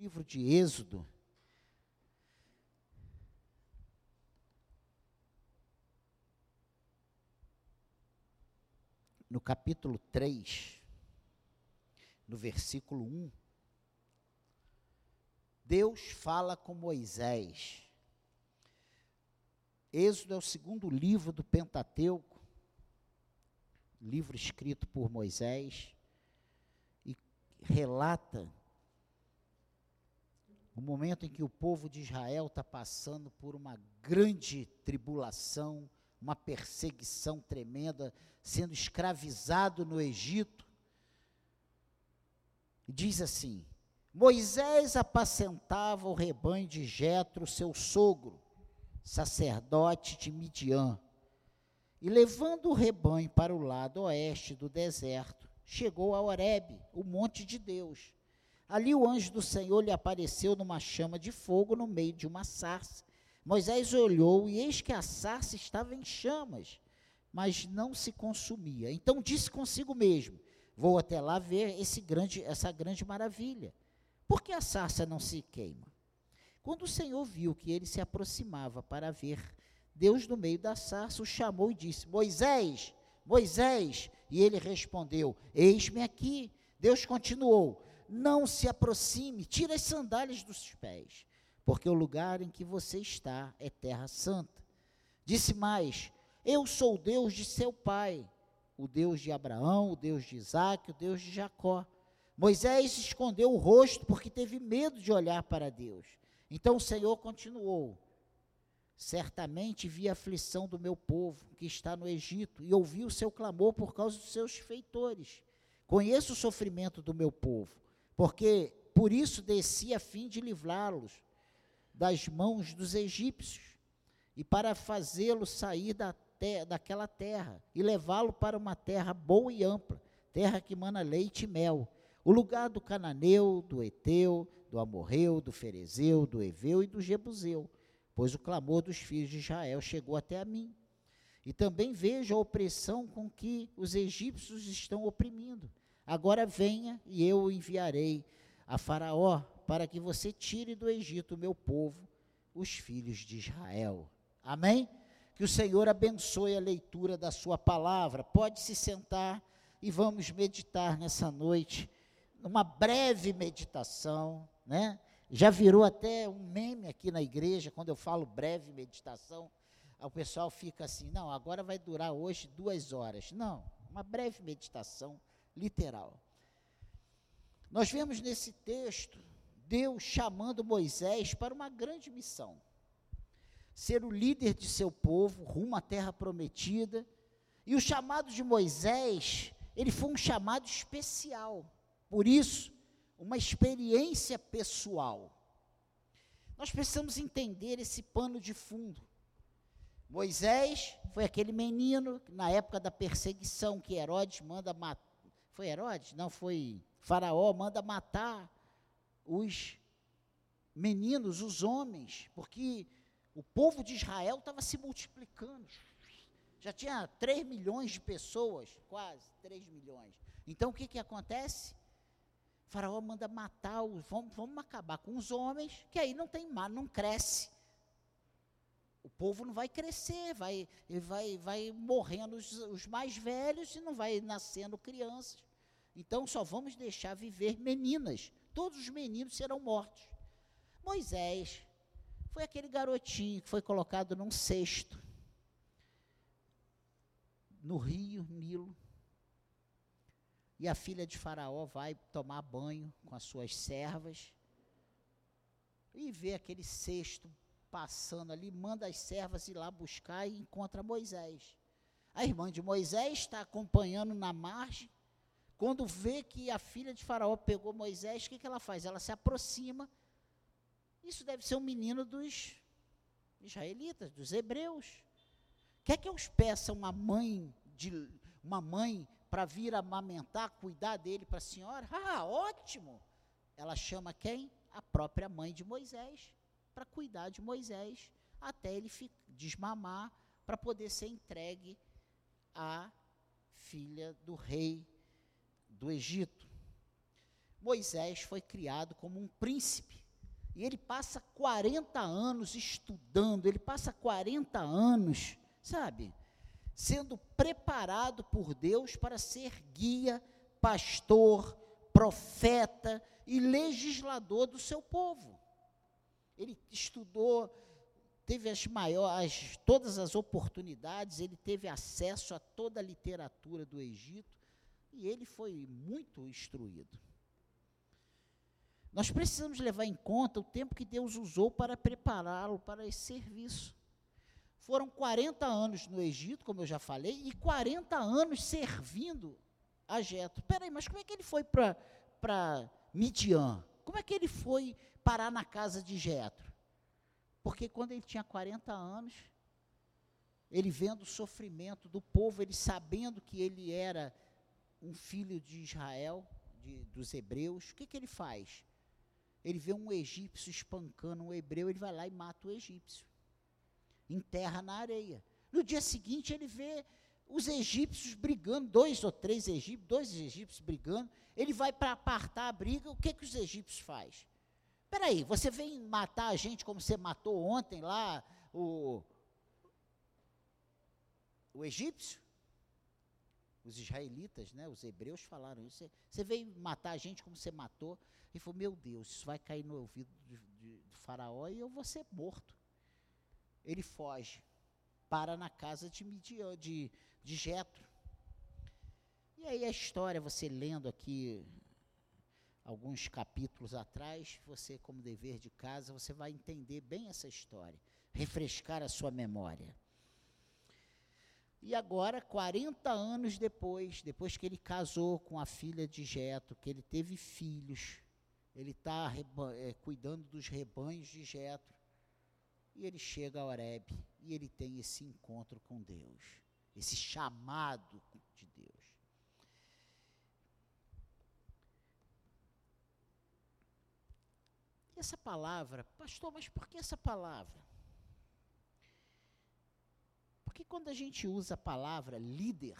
livro de Êxodo, no capítulo 3, no versículo 1, Deus fala com Moisés. Êxodo é o segundo livro do Pentateuco, livro escrito por Moisés, e relata o momento em que o povo de Israel está passando por uma grande tribulação, uma perseguição tremenda, sendo escravizado no Egito. Diz assim: Moisés apacentava o rebanho de Jetro, seu sogro, sacerdote de Midian. E levando o rebanho para o lado oeste do deserto, chegou a Horebe, o monte de Deus. Ali o anjo do Senhor lhe apareceu numa chama de fogo no meio de uma sarça. Moisés olhou e eis que a sarça estava em chamas, mas não se consumia. Então disse consigo mesmo: Vou até lá ver grande, essa grande maravilha. Por que a sarça não se queima? Quando o Senhor viu que ele se aproximava para ver, Deus no meio da sarça o chamou e disse: Moisés, Moisés. E ele respondeu: Eis-me aqui. Deus continuou: Não se aproxime, tira as sandálias dos pés, porque o lugar em que você está é terra santa. Disse mais: Eu sou o Deus de seu pai, o Deus de Abraão, o Deus de Isaac, o Deus de Jacó. Moisés escondeu o rosto porque teve medo de olhar para Deus. Então o Senhor continuou: Certamente vi a aflição do meu povo que está no Egito e ouvi o seu clamor por causa dos seus feitores. Conheço o sofrimento do meu povo, porque por isso desci a fim de livrá-los das mãos dos egípcios e para fazê-lo sair da te daquela terra e levá-lo para uma terra boa e ampla, terra que mana leite e mel o lugar do cananeu, do eteu, do amorreu, do ferezeu, do eveu e do jebuseu, pois o clamor dos filhos de Israel chegou até a mim. E também vejo a opressão com que os egípcios estão oprimindo. Agora venha e eu o enviarei a Faraó para que você tire do Egito o meu povo, os filhos de Israel. Amém? Que o Senhor abençoe a leitura da sua palavra. Pode se sentar e vamos meditar nessa noite uma breve meditação, né? Já virou até um meme aqui na igreja, quando eu falo breve meditação, o pessoal fica assim, não, agora vai durar hoje duas horas. Não, uma breve meditação literal. Nós vemos nesse texto Deus chamando Moisés para uma grande missão. Ser o líder de seu povo rumo à terra prometida. E o chamado de Moisés, ele foi um chamado especial. Por isso, uma experiência pessoal. Nós precisamos entender esse pano de fundo. Moisés foi aquele menino, na época da perseguição, que Herodes manda matar. Foi Herodes? Não, foi Faraó, manda matar os meninos, os homens, porque o povo de Israel estava se multiplicando. Já tinha 3 milhões de pessoas, quase 3 milhões. Então o que, que acontece? Faraó manda matar os, vamos, vamos acabar com os homens, que aí não tem mar, não cresce. O povo não vai crescer, vai, vai, vai morrendo os, os mais velhos e não vai nascendo crianças. Então só vamos deixar viver meninas. Todos os meninos serão mortos. Moisés foi aquele garotinho que foi colocado num cesto no rio Nilo e a filha de Faraó vai tomar banho com as suas servas e vê aquele cesto passando ali, manda as servas ir lá buscar e encontra Moisés. A irmã de Moisés está acompanhando na margem. Quando vê que a filha de Faraó pegou Moisés, o que, que ela faz? Ela se aproxima. Isso deve ser um menino dos israelitas, dos hebreus. Quer que eu peça uma mãe de uma mãe para vir amamentar, cuidar dele para a senhora? Ah, ótimo! Ela chama quem? A própria mãe de Moisés, para cuidar de Moisés, até ele desmamar, para poder ser entregue à filha do rei do Egito. Moisés foi criado como um príncipe. E ele passa 40 anos estudando, ele passa 40 anos, sabe, sendo preparado por Deus para ser guia, pastor, profeta e legislador do seu povo. Ele estudou, teve as maiores, todas as oportunidades, ele teve acesso a toda a literatura do Egito e ele foi muito instruído. Nós precisamos levar em conta o tempo que Deus usou para prepará-lo para esse serviço. Foram 40 anos no Egito, como eu já falei, e 40 anos servindo a Jetro. Peraí, mas como é que ele foi para Midian? Como é que ele foi parar na casa de Jetro? Porque quando ele tinha 40 anos, ele vendo o sofrimento do povo, ele sabendo que ele era um filho de Israel, de, dos hebreus, o que, que ele faz? Ele vê um egípcio espancando um hebreu, ele vai lá e mata o egípcio. Enterra na areia. No dia seguinte, ele vê os egípcios brigando, dois ou três egípcios, dois egípcios brigando. Ele vai para apartar a briga, o que, que os egípcios fazem? Espera aí, você vem matar a gente como você matou ontem lá o, o egípcio? Os israelitas, né, os hebreus falaram isso. Você, você veio matar a gente como você matou. Ele falou: Meu Deus, isso vai cair no ouvido de, de, de Faraó e eu vou ser morto. Ele foge, para na casa de Midian, de, de Jetro. E aí a história, você lendo aqui alguns capítulos atrás, você como dever de casa, você vai entender bem essa história, refrescar a sua memória. E agora, 40 anos depois, depois que ele casou com a filha de Jetro, que ele teve filhos, ele está é, cuidando dos rebanhos de Jetro. E ele chega a Oreb e ele tem esse encontro com Deus, esse chamado de Deus. E essa palavra, pastor, mas por que essa palavra? Porque quando a gente usa a palavra líder,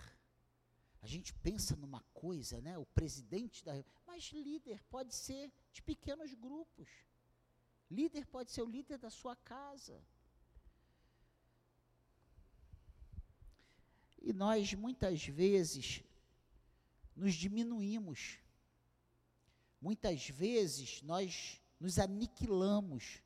a gente pensa numa coisa, né? O presidente da. Mas líder pode ser de pequenos grupos. Líder pode ser o líder da sua casa. E nós, muitas vezes, nos diminuímos. Muitas vezes, nós nos aniquilamos.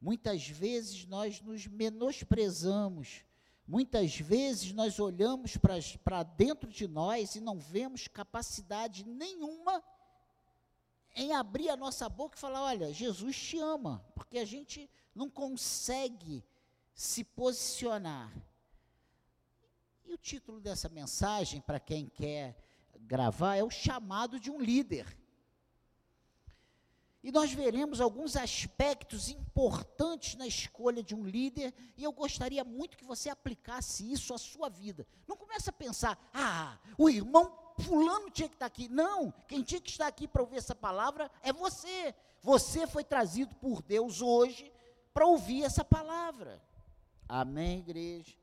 Muitas vezes, nós nos menosprezamos. Muitas vezes nós olhamos para dentro de nós e não vemos capacidade nenhuma em abrir a nossa boca e falar: olha, Jesus te ama, porque a gente não consegue se posicionar. E o título dessa mensagem, para quem quer gravar, é o chamado de um líder. E nós veremos alguns aspectos importantes na escolha de um líder, e eu gostaria muito que você aplicasse isso à sua vida. Não comece a pensar, ah, o irmão fulano tinha que estar aqui. Não, quem tinha que estar aqui para ouvir essa palavra é você. Você foi trazido por Deus hoje para ouvir essa palavra. Amém, igreja?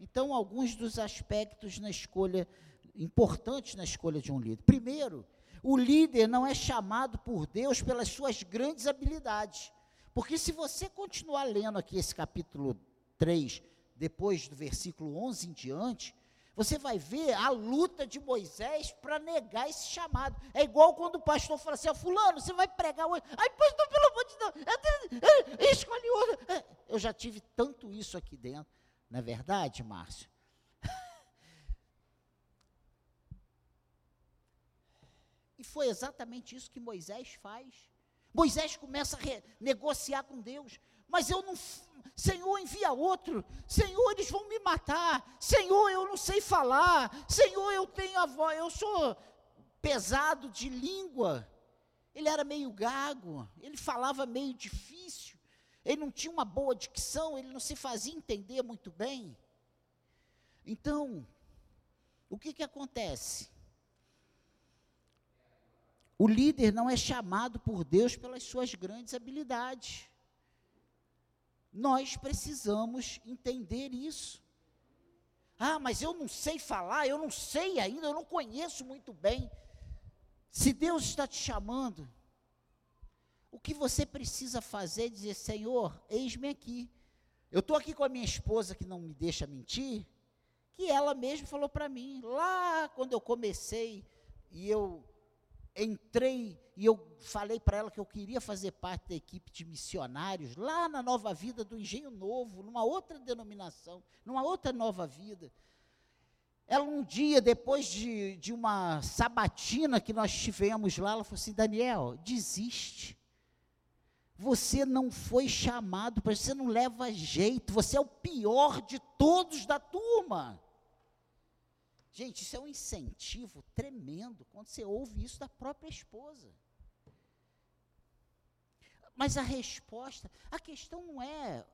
Então, alguns dos aspectos na escolha, importantes na escolha de um líder. Primeiro, o líder não é chamado por Deus pelas suas grandes habilidades. Porque se você continuar lendo aqui esse capítulo 3, depois do versículo 11 em diante, você vai ver a luta de Moisés para negar esse chamado. É igual quando o pastor fala assim: Fulano, você vai pregar hoje. Ai, pastor, pelo amor de Deus, escolhe outro. É, eu já tive tanto isso aqui dentro. Não é verdade, Márcio? E foi exatamente isso que Moisés faz. Moisés começa a negociar com Deus. Mas eu não. Senhor, envia outro. Senhor, eles vão me matar. Senhor, eu não sei falar. Senhor, eu tenho a voz. Eu sou pesado de língua. Ele era meio gago. Ele falava meio difícil. Ele não tinha uma boa dicção. Ele não se fazia entender muito bem. Então, o que que acontece? O líder não é chamado por Deus pelas suas grandes habilidades. Nós precisamos entender isso. Ah, mas eu não sei falar, eu não sei ainda, eu não conheço muito bem. Se Deus está te chamando, o que você precisa fazer é dizer: Senhor, eis-me aqui. Eu estou aqui com a minha esposa que não me deixa mentir, que ela mesma falou para mim, lá quando eu comecei e eu entrei e eu falei para ela que eu queria fazer parte da equipe de missionários lá na Nova Vida do Engenho Novo, numa outra denominação, numa outra nova vida. Ela um dia, depois de, de uma sabatina que nós tivemos lá, ela falou assim, Daniel, desiste. Você não foi chamado, você não leva jeito, você é o pior de todos da turma. Gente, isso é um incentivo tremendo quando você ouve isso da própria esposa. Mas a resposta, a questão não é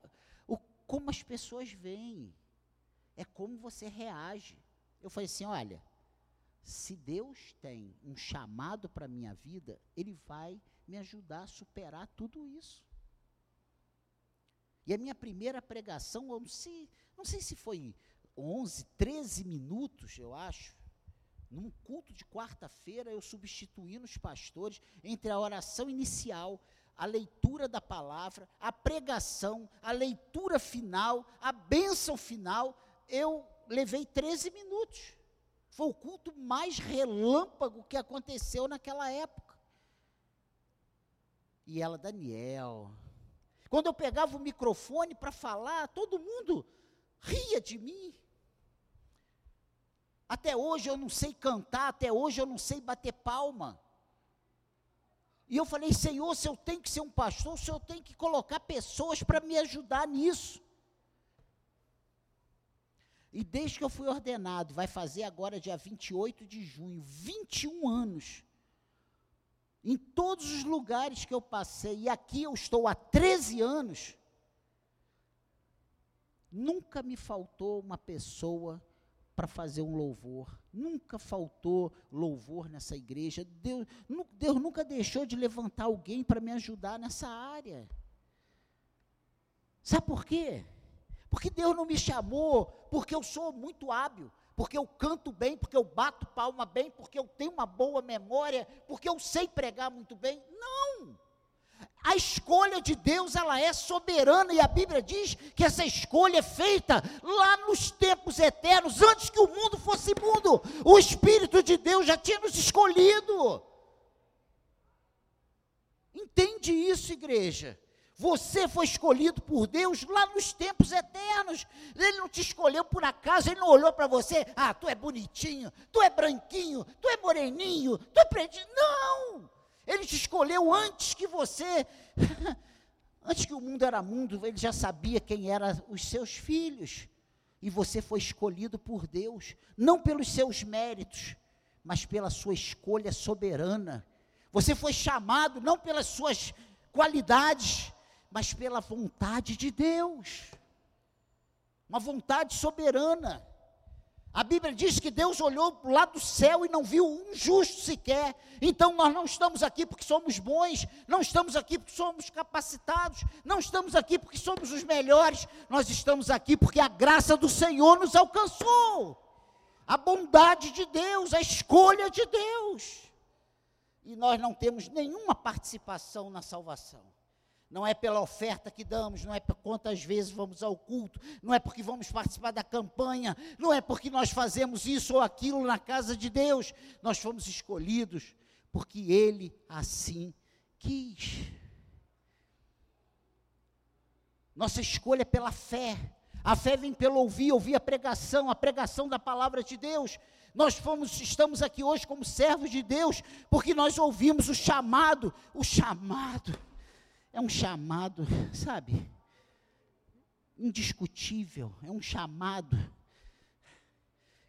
o, como as pessoas veem, é como você reage. Eu falei assim: olha, se Deus tem um chamado para a minha vida, Ele vai me ajudar a superar tudo isso. E a minha primeira pregação, eu não sei, não sei se foi 11, 13 minutos, eu acho, num culto de quarta-feira, eu substituindo os pastores entre a oração inicial, a leitura da palavra, a pregação, a leitura final, a bênção final, eu levei 13 minutos. Foi o culto mais relâmpago que aconteceu naquela época. E ela, Daniel. Quando eu pegava o microfone para falar, todo mundo ria de mim. Até hoje eu não sei cantar, até hoje eu não sei bater palma. E eu falei, Senhor, se eu tenho que ser um pastor, se eu tenho que colocar pessoas para me ajudar nisso. E desde que eu fui ordenado, vai fazer agora dia 28 de junho, 21 anos. Em todos os lugares que eu passei, e aqui eu estou há 13 anos, nunca me faltou uma pessoa para fazer um louvor. Nunca faltou louvor nessa igreja. Deus, Deus nunca deixou de levantar alguém para me ajudar nessa área. Sabe por quê? Porque Deus não me chamou porque eu sou muito hábil, porque eu canto bem, porque eu bato palma bem, porque eu tenho uma boa memória, porque eu sei pregar muito bem. Não! A escolha de Deus, ela é soberana e a Bíblia diz que essa escolha é feita lá nos tempos eternos, antes que o mundo fosse mundo. O Espírito de Deus já tinha nos escolhido. Entende isso, igreja? Você foi escolhido por Deus lá nos tempos eternos. Ele não te escolheu por acaso, ele não olhou para você, ah, tu é bonitinho, tu é branquinho, tu é moreninho, tu é pretinho. Não! Ele te escolheu antes que você, antes que o mundo era mundo, ele já sabia quem eram os seus filhos. E você foi escolhido por Deus, não pelos seus méritos, mas pela sua escolha soberana. Você foi chamado não pelas suas qualidades, mas pela vontade de Deus. Uma vontade soberana. A Bíblia diz que Deus olhou lado do céu e não viu um justo sequer. Então nós não estamos aqui porque somos bons, não estamos aqui porque somos capacitados, não estamos aqui porque somos os melhores, nós estamos aqui porque a graça do Senhor nos alcançou. A bondade de Deus, a escolha de Deus. E nós não temos nenhuma participação na salvação não é pela oferta que damos, não é por quantas vezes vamos ao culto, não é porque vamos participar da campanha, não é porque nós fazemos isso ou aquilo na casa de Deus. Nós fomos escolhidos porque Ele assim quis. Nossa escolha é pela fé. A fé vem pelo ouvir, ouvir a pregação, a pregação da palavra de Deus. Nós fomos, estamos aqui hoje como servos de Deus, porque nós ouvimos o chamado, o chamado é um chamado, sabe? Indiscutível, é um chamado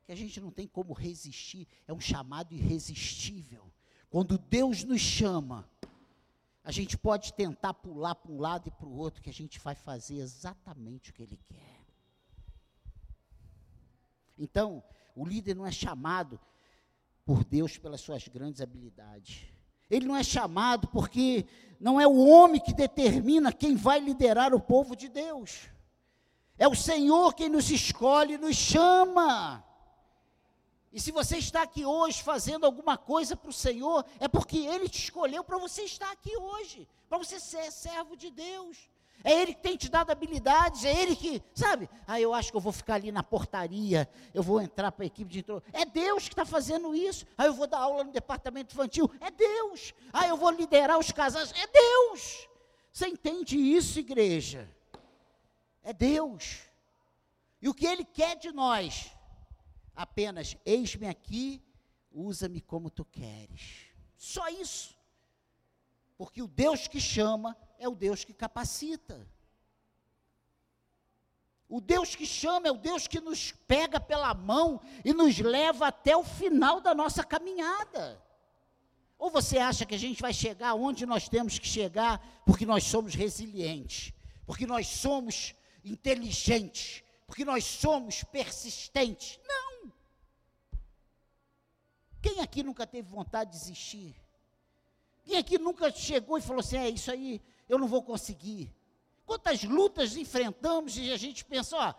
que a gente não tem como resistir, é um chamado irresistível. Quando Deus nos chama, a gente pode tentar pular para um lado e para o outro, que a gente vai fazer exatamente o que Ele quer. Então, o líder não é chamado por Deus pelas suas grandes habilidades. Ele não é chamado porque não é o homem que determina quem vai liderar o povo de Deus. É o Senhor quem nos escolhe, nos chama. E se você está aqui hoje fazendo alguma coisa para o Senhor, é porque Ele te escolheu para você estar aqui hoje, para você ser servo de Deus. É Ele que tem te dado habilidades, é Ele que, sabe? Ah, eu acho que eu vou ficar ali na portaria, eu vou entrar para a equipe de intro. É Deus que está fazendo isso. Ah, eu vou dar aula no departamento infantil. É Deus. Ah, eu vou liderar os casais. É Deus. Você entende isso, igreja? É Deus. E o que Ele quer de nós apenas: eis-me aqui, usa-me como tu queres. Só isso. Porque o Deus que chama é o Deus que capacita. O Deus que chama é o Deus que nos pega pela mão e nos leva até o final da nossa caminhada. Ou você acha que a gente vai chegar onde nós temos que chegar porque nós somos resilientes, porque nós somos inteligentes, porque nós somos persistentes? Não. Quem aqui nunca teve vontade de desistir? Quem aqui nunca chegou e falou assim: é isso aí, eu não vou conseguir? Quantas lutas enfrentamos e a gente pensa: ó,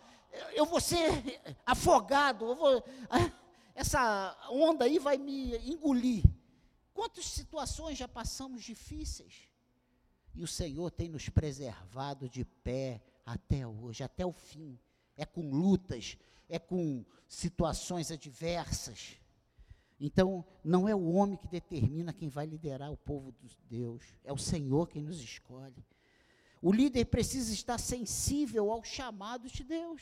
eu vou ser afogado, eu vou, essa onda aí vai me engolir. Quantas situações já passamos difíceis? E o Senhor tem nos preservado de pé até hoje, até o fim. É com lutas, é com situações adversas. Então, não é o homem que determina quem vai liderar o povo de Deus, é o Senhor quem nos escolhe. O líder precisa estar sensível ao chamado de Deus.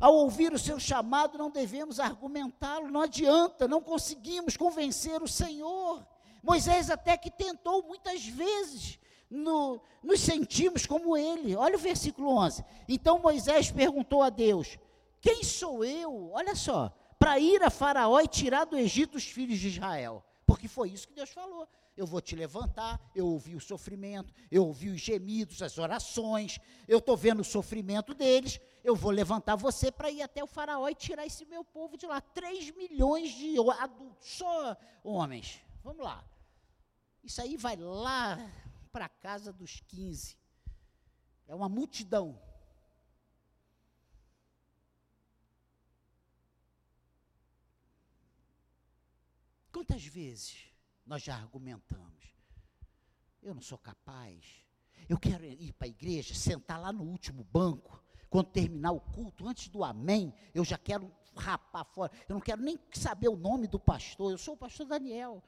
Ao ouvir o seu chamado, não devemos argumentá-lo, não adianta, não conseguimos convencer o Senhor. Moisés até que tentou muitas vezes, no, nos sentimos como ele. Olha o versículo 11. Então Moisés perguntou a Deus: Quem sou eu? Olha só, para ir a Faraó e tirar do Egito os filhos de Israel. Porque foi isso que Deus falou. Eu vou te levantar, eu ouvi o sofrimento, eu ouvi os gemidos, as orações, eu estou vendo o sofrimento deles, eu vou levantar você para ir até o faraó e tirar esse meu povo de lá. 3 milhões de adultos, só homens. Vamos lá. Isso aí vai lá para a casa dos 15. É uma multidão. Quantas vezes nós já argumentamos? Eu não sou capaz. Eu quero ir para a igreja, sentar lá no último banco. Quando terminar o culto, antes do amém, eu já quero rapar fora. Eu não quero nem saber o nome do pastor. Eu sou o pastor Daniel.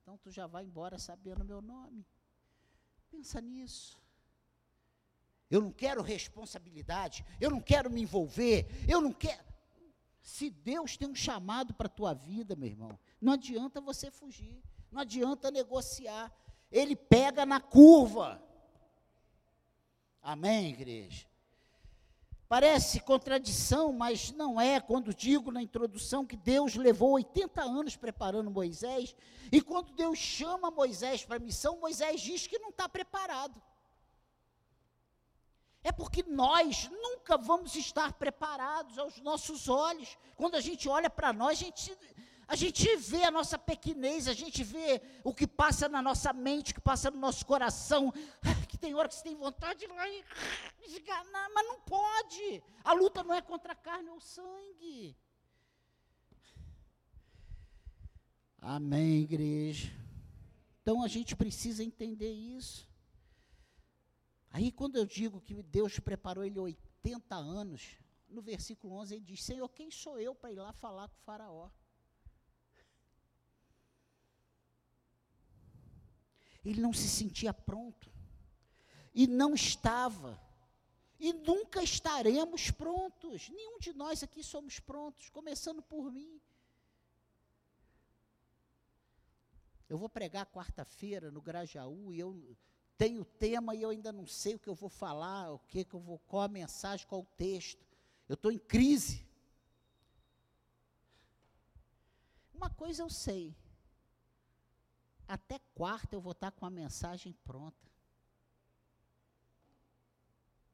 Então tu já vai embora sabendo o meu nome. Pensa nisso. Eu não quero responsabilidade, eu não quero me envolver, eu não quero. Se Deus tem um chamado para a tua vida, meu irmão, não adianta você fugir, não adianta negociar. Ele pega na curva. Amém, igreja? Parece contradição, mas não é quando digo na introdução que Deus levou 80 anos preparando Moisés, e quando Deus chama Moisés para a missão, Moisés diz que não está preparado. É porque nós nunca vamos estar preparados aos nossos olhos. Quando a gente olha para nós, a gente, a gente vê a nossa pequenez, a gente vê o que passa na nossa mente, o que passa no nosso coração. Que tem hora que você tem vontade de ir lá e esganar, mas não pode. A luta não é contra a carne ou sangue. Amém, igreja. Então a gente precisa entender isso. Aí, quando eu digo que Deus preparou ele 80 anos, no versículo 11 ele diz: Senhor, quem sou eu para ir lá falar com o Faraó? Ele não se sentia pronto, e não estava, e nunca estaremos prontos. Nenhum de nós aqui somos prontos, começando por mim. Eu vou pregar quarta-feira no Grajaú e eu tenho tema e eu ainda não sei o que eu vou falar, o que, que eu vou, qual a mensagem, qual o texto. Eu estou em crise. Uma coisa eu sei. Até quarta eu vou estar com a mensagem pronta.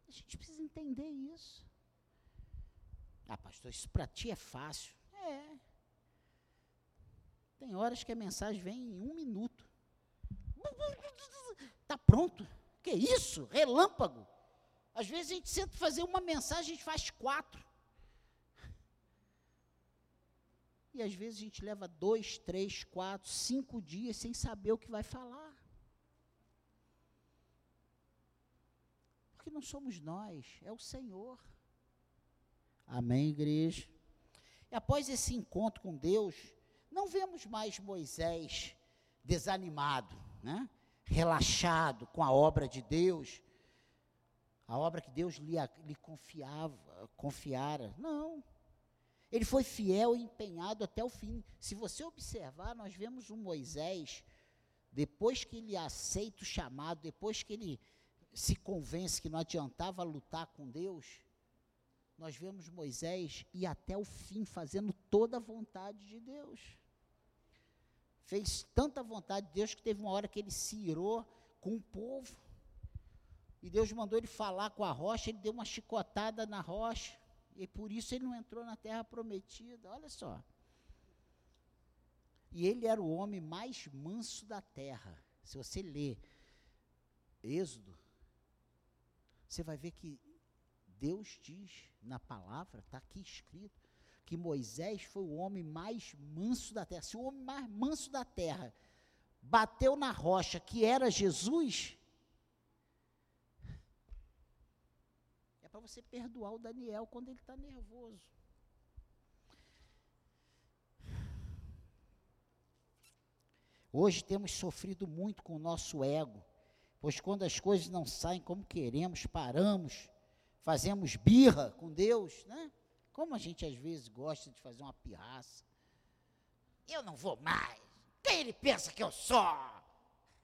A gente precisa entender isso. Ah, pastor, isso para ti é fácil. É. Tem horas que a mensagem vem em um minuto. Está pronto? Que isso? Relâmpago. Às vezes a gente senta fazer uma mensagem, a gente faz quatro. E às vezes a gente leva dois, três, quatro, cinco dias sem saber o que vai falar. Porque não somos nós, é o Senhor. Amém, igreja? E após esse encontro com Deus, não vemos mais Moisés desanimado, né? Relaxado com a obra de Deus, a obra que Deus lhe, lhe confiava, confiara. Não. Ele foi fiel e empenhado até o fim. Se você observar, nós vemos um Moisés, depois que ele aceita o chamado, depois que ele se convence que não adiantava lutar com Deus, nós vemos Moisés ir até o fim, fazendo toda a vontade de Deus. Fez tanta vontade de Deus que teve uma hora que ele se irou com o povo. E Deus mandou ele falar com a rocha, ele deu uma chicotada na rocha. E por isso ele não entrou na terra prometida. Olha só. E ele era o homem mais manso da terra. Se você ler Êxodo, você vai ver que Deus diz na palavra, está aqui escrito, que Moisés foi o homem mais manso da terra. Se o homem mais manso da terra bateu na rocha que era Jesus, para você perdoar o Daniel quando ele está nervoso. Hoje temos sofrido muito com o nosso ego, pois quando as coisas não saem como queremos, paramos, fazemos birra com Deus, né? Como a gente às vezes gosta de fazer uma pirraça. Eu não vou mais. Quem ele pensa que eu sou?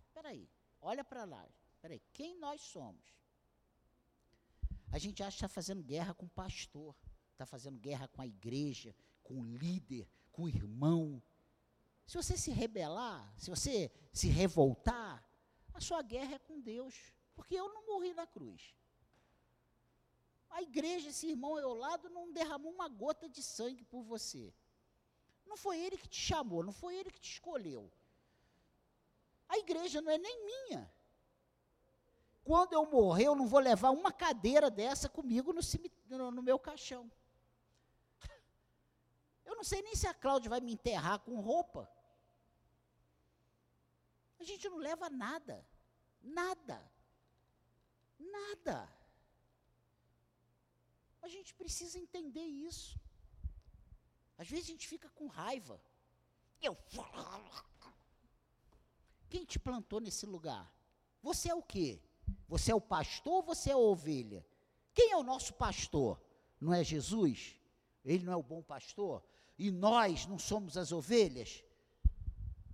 Espera aí, olha para lá. Espera aí, quem nós somos? A gente acha que está fazendo guerra com o pastor, está fazendo guerra com a igreja, com o líder, com o irmão. Se você se rebelar, se você se revoltar, a sua guerra é com Deus, porque eu não morri na cruz. A igreja, esse irmão ao lado, não derramou uma gota de sangue por você. Não foi ele que te chamou, não foi ele que te escolheu. A igreja não é nem minha quando eu morrer, eu não vou levar uma cadeira dessa comigo no, no, no meu caixão. Eu não sei nem se a Cláudia vai me enterrar com roupa. A gente não leva nada. Nada. Nada. A gente precisa entender isso. Às vezes a gente fica com raiva. Eu. Quem te plantou nesse lugar? Você é o quê? Você é o pastor ou você é a ovelha? Quem é o nosso pastor? Não é Jesus? Ele não é o bom pastor? E nós não somos as ovelhas?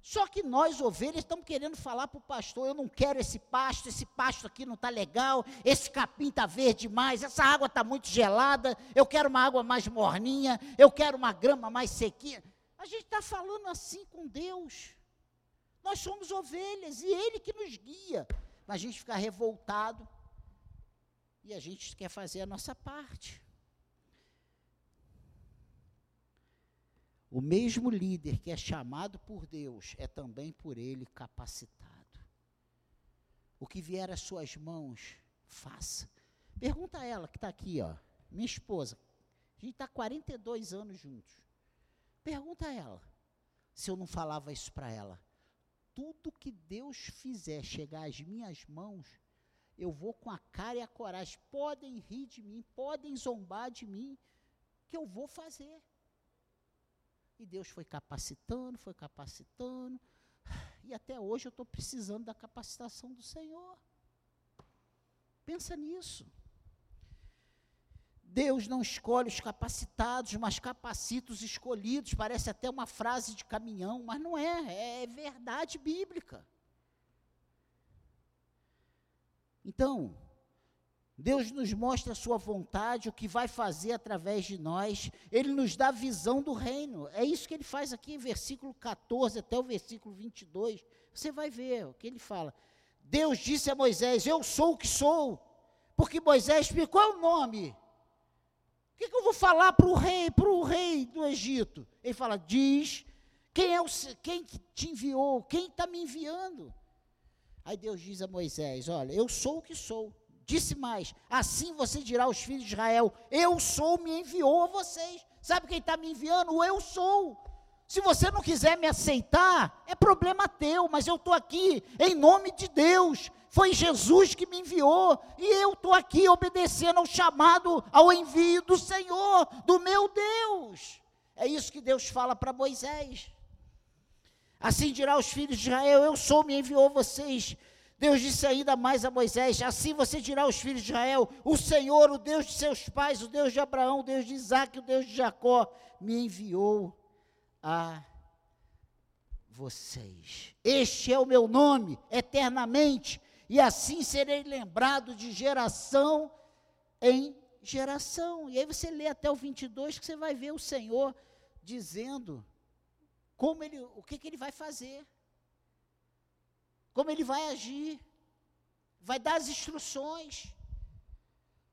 Só que nós, ovelhas, estamos querendo falar para o pastor: eu não quero esse pasto, esse pasto aqui não está legal, esse capim está verde demais, essa água está muito gelada, eu quero uma água mais morninha, eu quero uma grama mais sequinha. A gente está falando assim com Deus. Nós somos ovelhas e Ele que nos guia mas a gente fica revoltado e a gente quer fazer a nossa parte. O mesmo líder que é chamado por Deus é também por ele capacitado. O que vier às suas mãos, faça. Pergunta a ela que está aqui, ó, minha esposa. A gente está 42 anos juntos. Pergunta a ela se eu não falava isso para ela tudo que Deus fizer chegar às minhas mãos, eu vou com a cara e a coragem. Podem rir de mim, podem zombar de mim, que eu vou fazer. E Deus foi capacitando, foi capacitando, e até hoje eu estou precisando da capacitação do Senhor. Pensa nisso. Deus não escolhe os capacitados, mas capacita os escolhidos. Parece até uma frase de caminhão, mas não é, é verdade bíblica. Então, Deus nos mostra a sua vontade, o que vai fazer através de nós, Ele nos dá visão do reino. É isso que Ele faz aqui em versículo 14 até o versículo 22. Você vai ver o que Ele fala. Deus disse a Moisés: Eu sou o que sou. Porque Moisés explicou é o nome o que, que, eu vou falar para o rei, para o rei do Egito? Ele fala: diz quem é o quem te enviou, quem está me enviando. Aí Deus diz a Moisés: Olha, eu sou o que sou. Disse mais: Assim você dirá aos filhos de Israel: Eu sou, me enviou a vocês. Sabe quem está me enviando? O eu sou. Se você não quiser me aceitar, é problema teu, mas eu estou aqui em nome de Deus. Foi Jesus que me enviou e eu estou aqui obedecendo ao chamado, ao envio do Senhor, do meu Deus. É isso que Deus fala para Moisés. Assim dirá os filhos de Israel: Eu sou, me enviou vocês. Deus disse ainda mais a Moisés: Assim você dirá aos filhos de Israel: O Senhor, o Deus de seus pais, o Deus de Abraão, o Deus de Isaac, o Deus de Jacó, me enviou a vocês. Este é o meu nome eternamente e assim serei lembrado de geração em geração. E aí você lê até o 22 que você vai ver o Senhor dizendo como ele, o que, que ele vai fazer, como ele vai agir, vai dar as instruções.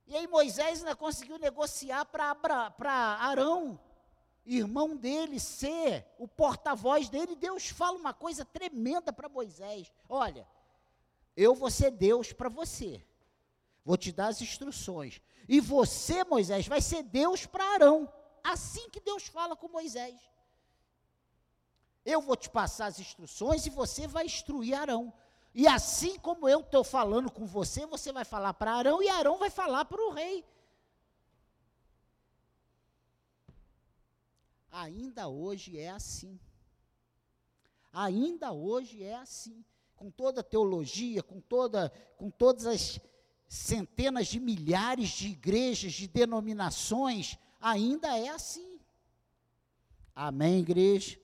E aí Moisés ainda conseguiu negociar para Arão, irmão dele, ser o porta-voz dele. Deus fala uma coisa tremenda para Moisés: olha, eu vou ser Deus para você. Vou te dar as instruções. E você, Moisés, vai ser Deus para Arão. Assim que Deus fala com Moisés. Eu vou te passar as instruções e você vai instruir Arão. E assim como eu estou falando com você, você vai falar para Arão e Arão vai falar para o rei. Ainda hoje é assim. Ainda hoje é assim com toda a teologia, com, toda, com todas as centenas de milhares de igrejas, de denominações, ainda é assim. Amém, igreja?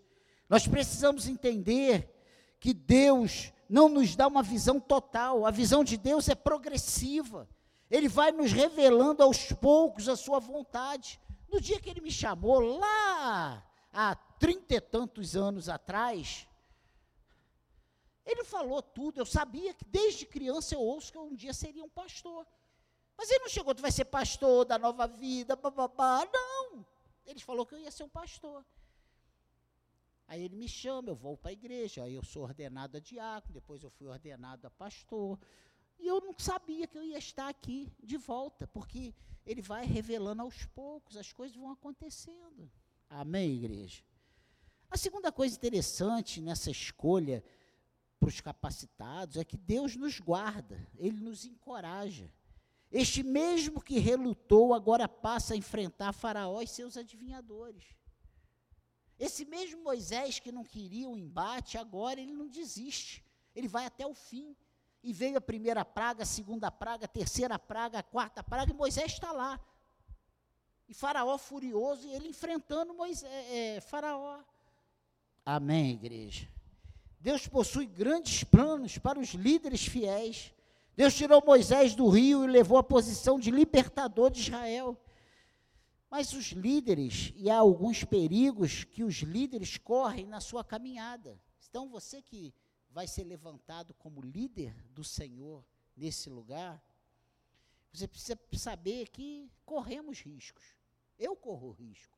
Nós precisamos entender que Deus não nos dá uma visão total, a visão de Deus é progressiva. Ele vai nos revelando aos poucos a sua vontade. No dia que ele me chamou, lá há trinta e tantos anos atrás, ele falou tudo. Eu sabia que desde criança eu ouço que eu um dia seria um pastor. Mas ele não chegou, tu vai ser pastor da nova vida, bababá. Não. Ele falou que eu ia ser um pastor. Aí ele me chama, eu vou para a igreja, aí eu sou ordenado a diácono, depois eu fui ordenado a pastor. E eu não sabia que eu ia estar aqui de volta, porque ele vai revelando aos poucos, as coisas vão acontecendo. Amém, igreja? A segunda coisa interessante nessa escolha para os capacitados é que Deus nos guarda, Ele nos encoraja. Este mesmo que relutou agora passa a enfrentar Faraó e seus adivinhadores. Esse mesmo Moisés que não queria o embate, agora ele não desiste. Ele vai até o fim. E veio a primeira praga, a segunda praga, a terceira praga, a quarta praga, e Moisés está lá. E Faraó furioso, e ele enfrentando Moisés, é, é, Faraó. Amém, igreja. Deus possui grandes planos para os líderes fiéis. Deus tirou Moisés do rio e levou à posição de libertador de Israel. Mas os líderes, e há alguns perigos que os líderes correm na sua caminhada. Então, você que vai ser levantado como líder do Senhor nesse lugar, você precisa saber que corremos riscos. Eu corro risco.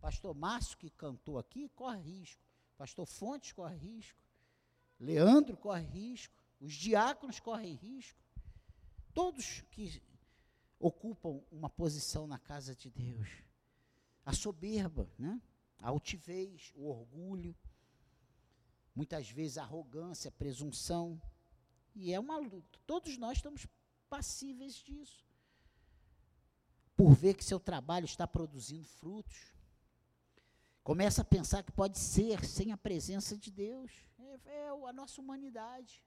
Pastor Márcio, que cantou aqui, corre risco. Pastor Fontes corre risco. Leandro corre risco, os diáconos correm risco, todos que ocupam uma posição na casa de Deus. A soberba, né? a altivez, o orgulho, muitas vezes a arrogância, a presunção. E é uma luta. Todos nós estamos passíveis disso. Por ver que seu trabalho está produzindo frutos. Começa a pensar que pode ser sem a presença de Deus é, é a nossa humanidade.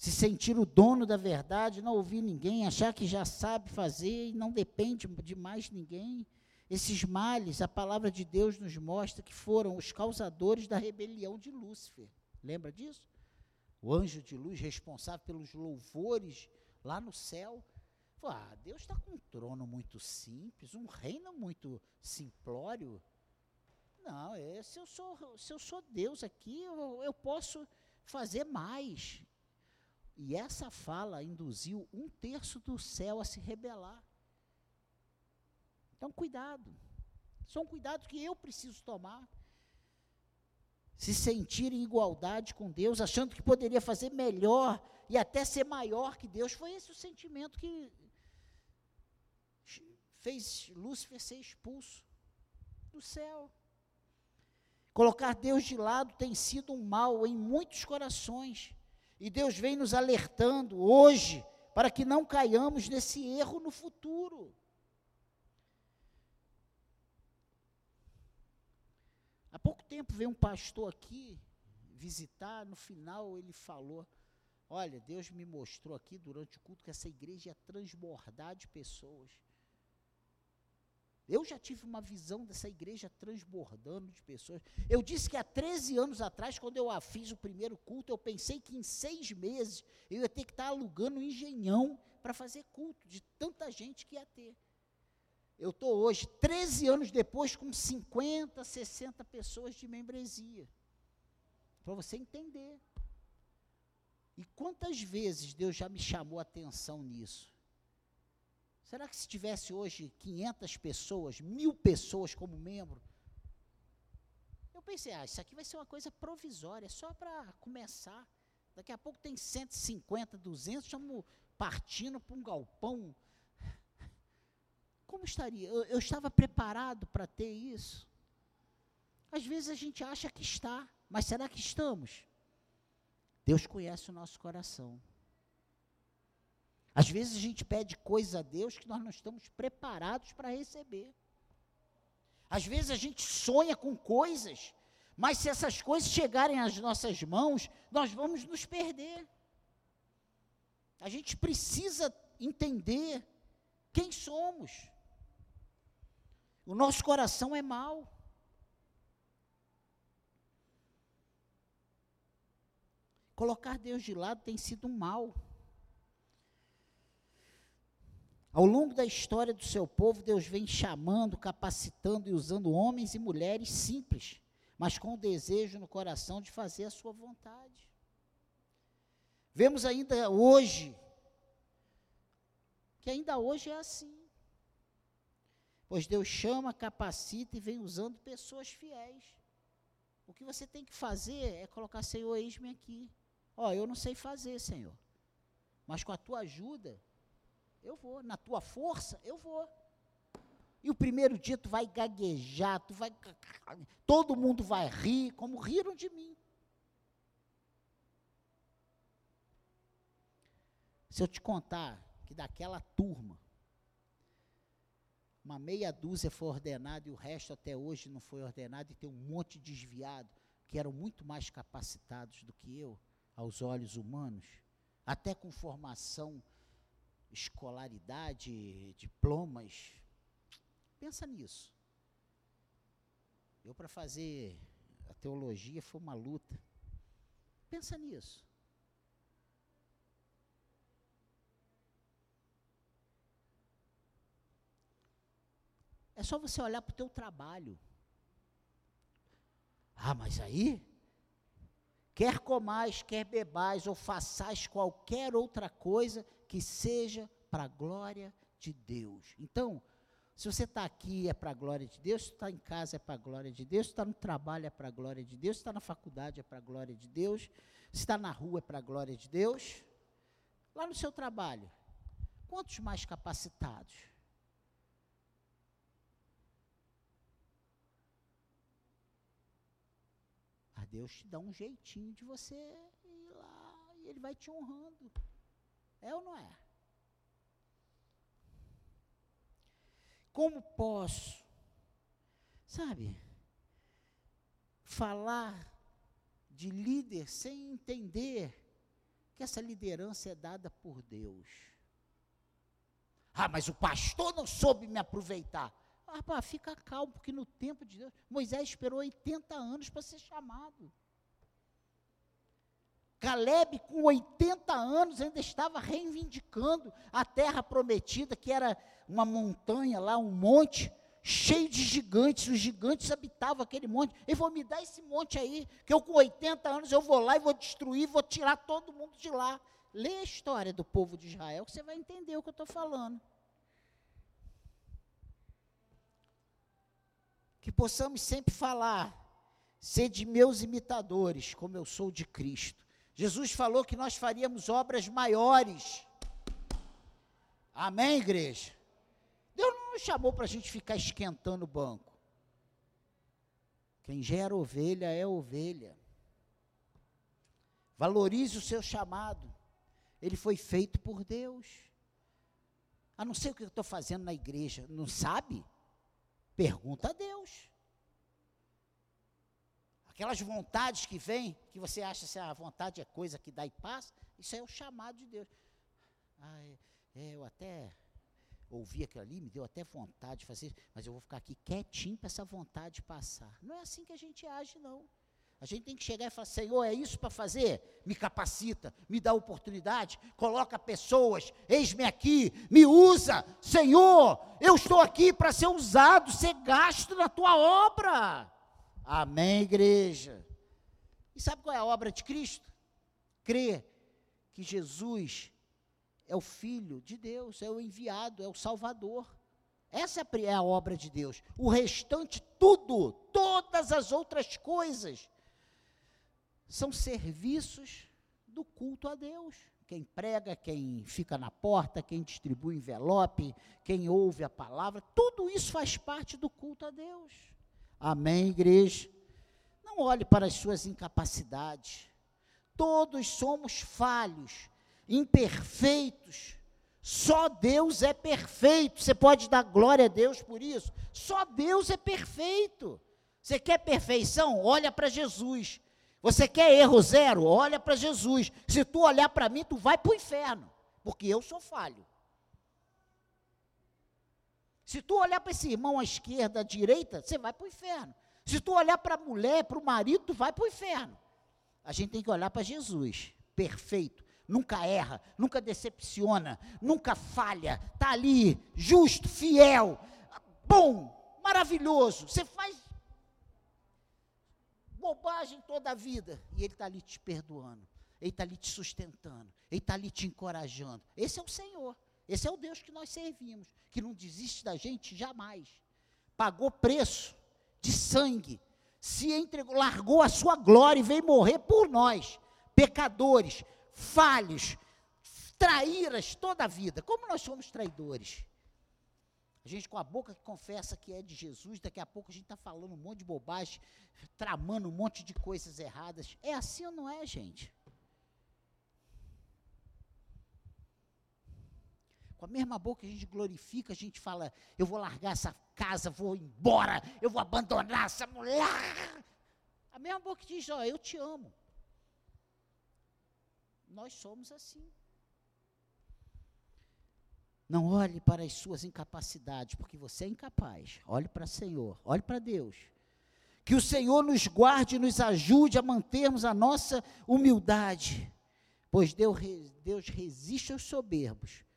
Se sentir o dono da verdade, não ouvir ninguém, achar que já sabe fazer e não depende de mais ninguém. Esses males, a palavra de Deus nos mostra que foram os causadores da rebelião de Lúcifer. Lembra disso? O anjo de luz responsável pelos louvores lá no céu. Ah, Deus está com um trono muito simples, um reino muito simplório. Não, é, se, eu sou, se eu sou Deus aqui, eu, eu posso fazer mais. E essa fala induziu um terço do céu a se rebelar. Então, cuidado. São cuidados que eu preciso tomar. Se sentir em igualdade com Deus, achando que poderia fazer melhor e até ser maior que Deus. Foi esse o sentimento que fez Lúcifer ser expulso. do céu. Colocar Deus de lado tem sido um mal em muitos corações. E Deus vem nos alertando hoje para que não caiamos nesse erro no futuro. Há pouco tempo veio um pastor aqui visitar, no final ele falou: Olha, Deus me mostrou aqui durante o culto que essa igreja ia transbordar de pessoas. Eu já tive uma visão dessa igreja transbordando de pessoas. Eu disse que há 13 anos atrás, quando eu fiz o primeiro culto, eu pensei que em seis meses eu ia ter que estar alugando um engenhão para fazer culto, de tanta gente que ia ter. Eu estou hoje, 13 anos depois, com 50, 60 pessoas de membresia. Para você entender. E quantas vezes Deus já me chamou a atenção nisso? Será que se tivesse hoje 500 pessoas, mil pessoas como membro? Eu pensei, ah, isso aqui vai ser uma coisa provisória, só para começar. Daqui a pouco tem 150, 200, estamos partindo para um galpão. Como estaria? Eu, eu estava preparado para ter isso? Às vezes a gente acha que está, mas será que estamos? Deus conhece o nosso coração. Às vezes a gente pede coisas a Deus que nós não estamos preparados para receber. Às vezes a gente sonha com coisas, mas se essas coisas chegarem às nossas mãos, nós vamos nos perder. A gente precisa entender quem somos. O nosso coração é mau. Colocar Deus de lado tem sido um mal. Ao longo da história do seu povo, Deus vem chamando, capacitando e usando homens e mulheres simples, mas com o desejo no coração de fazer a sua vontade. Vemos ainda hoje, que ainda hoje é assim. Pois Deus chama, capacita e vem usando pessoas fiéis. O que você tem que fazer é colocar, Senhor, eis-me aqui. Ó, eu não sei fazer, Senhor. Mas com a tua ajuda, eu vou. Na tua força, eu vou. E o primeiro dia tu vai gaguejar, tu vai. Todo mundo vai rir, como riram de mim. Se eu te contar que daquela turma, uma meia dúzia foi ordenada e o resto até hoje não foi ordenado, e tem um monte de desviado, que eram muito mais capacitados do que eu, aos olhos humanos, até com formação escolaridade, diplomas. Pensa nisso. Eu, para fazer a teologia, foi uma luta. Pensa nisso. É só você olhar para o teu trabalho. Ah, mas aí, quer comais, quer bebais ou façais qualquer outra coisa, que seja para a glória de Deus. Então, se você está aqui é para a glória de Deus, se está em casa é para a glória de Deus, se está no trabalho é para a glória de Deus, se está na faculdade é para a glória de Deus, se está na rua é para a glória de Deus. Lá no seu trabalho, quantos mais capacitados? A Deus te dá um jeitinho de você ir lá e Ele vai te honrando. É ou não é? Como posso, sabe, falar de líder sem entender que essa liderança é dada por Deus? Ah, mas o pastor não soube me aproveitar. Ah, pá, fica calmo, porque no tempo de Deus, Moisés esperou 80 anos para ser chamado. Caleb, com 80 anos, ainda estava reivindicando a terra prometida, que era uma montanha lá, um monte, cheio de gigantes. Os gigantes habitavam aquele monte. Ele falou: me dá esse monte aí, que eu com 80 anos eu vou lá e vou destruir, vou tirar todo mundo de lá. Lê a história do povo de Israel, que você vai entender o que eu estou falando. Que possamos sempre falar, ser de meus imitadores, como eu sou de Cristo. Jesus falou que nós faríamos obras maiores. Amém, igreja? Deus não nos chamou para a gente ficar esquentando o banco. Quem gera ovelha é ovelha. Valorize o seu chamado. Ele foi feito por Deus. A não ser o que eu estou fazendo na igreja. Não sabe? Pergunta a Deus. Aquelas vontades que vêm, que você acha que a vontade é coisa que dá e passa, isso é o chamado de Deus. Ah, é, eu até ouvi aquilo ali, me deu até vontade de fazer, mas eu vou ficar aqui quietinho para essa vontade passar. Não é assim que a gente age, não. A gente tem que chegar e falar: Senhor, é isso para fazer? Me capacita, me dá oportunidade, coloca pessoas, eis-me aqui, me usa. Senhor, eu estou aqui para ser usado, ser gasto na tua obra. Amém, igreja. E sabe qual é a obra de Cristo? Crer que Jesus é o Filho de Deus, é o enviado, é o Salvador. Essa é a obra de Deus. O restante, tudo, todas as outras coisas, são serviços do culto a Deus. Quem prega, quem fica na porta, quem distribui envelope, quem ouve a palavra, tudo isso faz parte do culto a Deus. Amém, igreja? Não olhe para as suas incapacidades. Todos somos falhos, imperfeitos. Só Deus é perfeito. Você pode dar glória a Deus por isso? Só Deus é perfeito. Você quer perfeição? Olha para Jesus. Você quer erro zero? Olha para Jesus. Se tu olhar para mim, tu vai para o inferno, porque eu sou falho. Se tu olhar para esse irmão à esquerda, à direita, você vai para o inferno. Se tu olhar para a mulher, para o marido, tu vai para o inferno. A gente tem que olhar para Jesus, perfeito, nunca erra, nunca decepciona, nunca falha, está ali, justo, fiel, bom, maravilhoso. Você faz bobagem toda a vida. E Ele está ali te perdoando. Ele está ali te sustentando. Ele está ali te encorajando. Esse é o Senhor. Esse é o Deus que nós servimos. Que não desiste da gente jamais. Pagou preço de sangue. Se entregou, largou a sua glória e veio morrer por nós. Pecadores, falhos, traíras toda a vida. Como nós somos traidores? A gente com a boca que confessa que é de Jesus, daqui a pouco a gente está falando um monte de bobagem, tramando um monte de coisas erradas. É assim ou não é, gente? Com a mesma boca que a gente glorifica, a gente fala: eu vou largar essa casa, vou embora, eu vou abandonar essa mulher. A mesma boca que diz: ó, eu te amo. Nós somos assim. Não olhe para as suas incapacidades, porque você é incapaz. Olhe para o Senhor, olhe para Deus. Que o Senhor nos guarde e nos ajude a mantermos a nossa humildade, pois Deus, Deus resiste aos soberbos,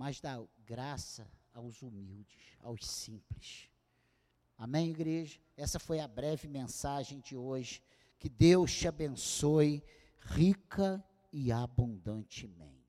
mas dá graça aos humildes, aos simples. Amém, igreja? Essa foi a breve mensagem de hoje. Que Deus te abençoe rica e abundantemente.